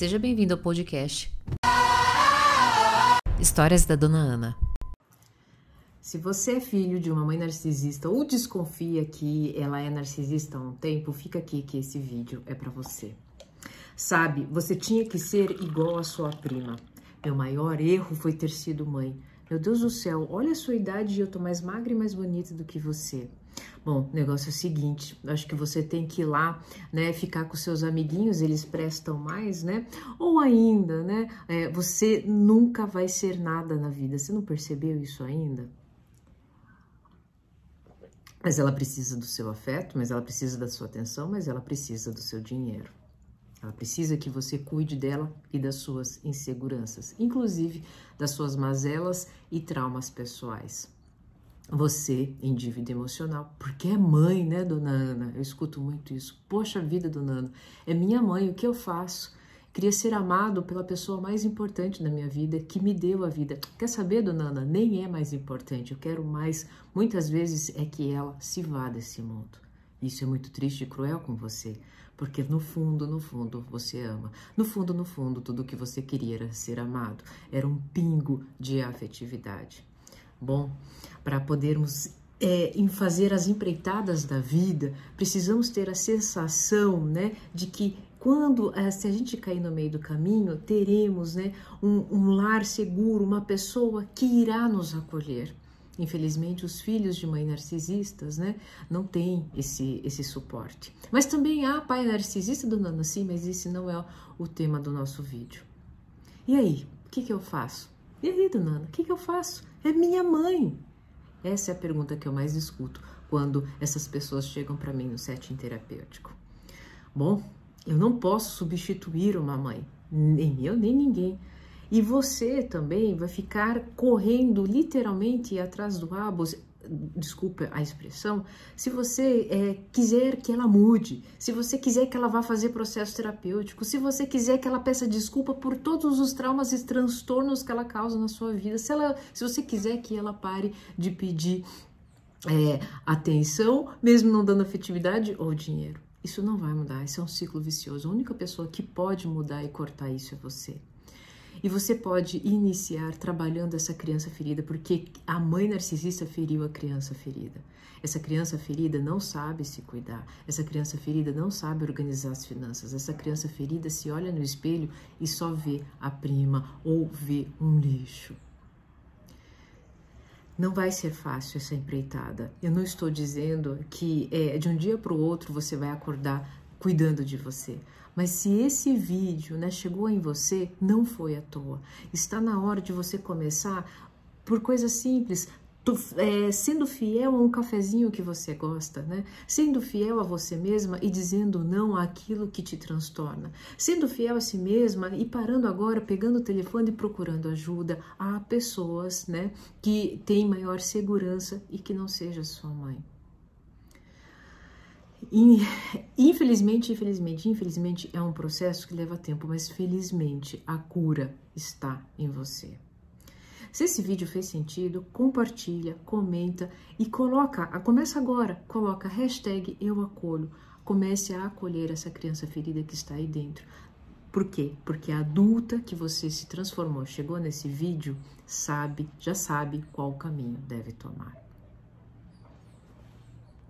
Seja bem-vindo ao podcast Histórias da Dona Ana. Se você é filho de uma mãe narcisista ou desconfia que ela é narcisista há um tempo, fica aqui que esse vídeo é para você. Sabe, você tinha que ser igual à sua prima. Meu maior erro foi ter sido mãe. Meu Deus do céu, olha a sua idade e eu tô mais magra e mais bonita do que você. Bom, o negócio é o seguinte, acho que você tem que ir lá, né, ficar com seus amiguinhos, eles prestam mais, né? Ou ainda, né, é, você nunca vai ser nada na vida. Você não percebeu isso ainda? Mas ela precisa do seu afeto, mas ela precisa da sua atenção, mas ela precisa do seu dinheiro. Ela precisa que você cuide dela e das suas inseguranças, inclusive das suas mazelas e traumas pessoais. Você em dívida emocional, porque é mãe, né, dona Ana? Eu escuto muito isso. Poxa vida, dona Ana, é minha mãe, o que eu faço? Queria ser amado pela pessoa mais importante da minha vida, que me deu a vida. Quer saber, dona Ana? Nem é mais importante. Eu quero mais, muitas vezes, é que ela se vá desse mundo. Isso é muito triste e cruel com você, porque no fundo, no fundo, você ama. No fundo, no fundo, tudo o que você queria era ser amado. Era um pingo de afetividade. Bom, para podermos é, em fazer as empreitadas da vida, precisamos ter a sensação né, de que quando é, se a gente cair no meio do caminho, teremos né, um, um lar seguro, uma pessoa que irá nos acolher. Infelizmente, os filhos de mãe narcisistas, né, não têm esse, esse suporte. Mas também há pai narcisista, dona sim, mas esse não é o tema do nosso vídeo. E aí, o que, que eu faço? E aí, dona Ana, o que, que eu faço? É minha mãe. Essa é a pergunta que eu mais escuto quando essas pessoas chegam para mim no setting terapêutico. Bom, eu não posso substituir uma mãe, nem eu, nem ninguém. E você também vai ficar correndo literalmente atrás do rabo, desculpa a expressão, se você é, quiser que ela mude, se você quiser que ela vá fazer processo terapêutico, se você quiser que ela peça desculpa por todos os traumas e transtornos que ela causa na sua vida, se, ela, se você quiser que ela pare de pedir é, atenção, mesmo não dando afetividade ou dinheiro. Isso não vai mudar, isso é um ciclo vicioso. A única pessoa que pode mudar e cortar isso é você. E você pode iniciar trabalhando essa criança ferida, porque a mãe narcisista feriu a criança ferida. Essa criança ferida não sabe se cuidar, essa criança ferida não sabe organizar as finanças, essa criança ferida se olha no espelho e só vê a prima ou vê um lixo. Não vai ser fácil essa empreitada. Eu não estou dizendo que é, de um dia para o outro você vai acordar cuidando de você. Mas se esse vídeo né, chegou em você, não foi à toa. Está na hora de você começar por coisas simples, tu, é, sendo fiel a um cafezinho que você gosta, né? Sendo fiel a você mesma e dizendo não àquilo que te transtorna. Sendo fiel a si mesma e parando agora, pegando o telefone e procurando ajuda a pessoas, né? Que têm maior segurança e que não seja sua mãe. Infelizmente, infelizmente, infelizmente é um processo que leva tempo, mas felizmente a cura está em você. Se esse vídeo fez sentido, compartilha, comenta e coloca, começa agora, coloca hashtag eu acolho. Comece a acolher essa criança ferida que está aí dentro. Por quê? Porque a adulta que você se transformou, chegou nesse vídeo, sabe, já sabe qual caminho deve tomar.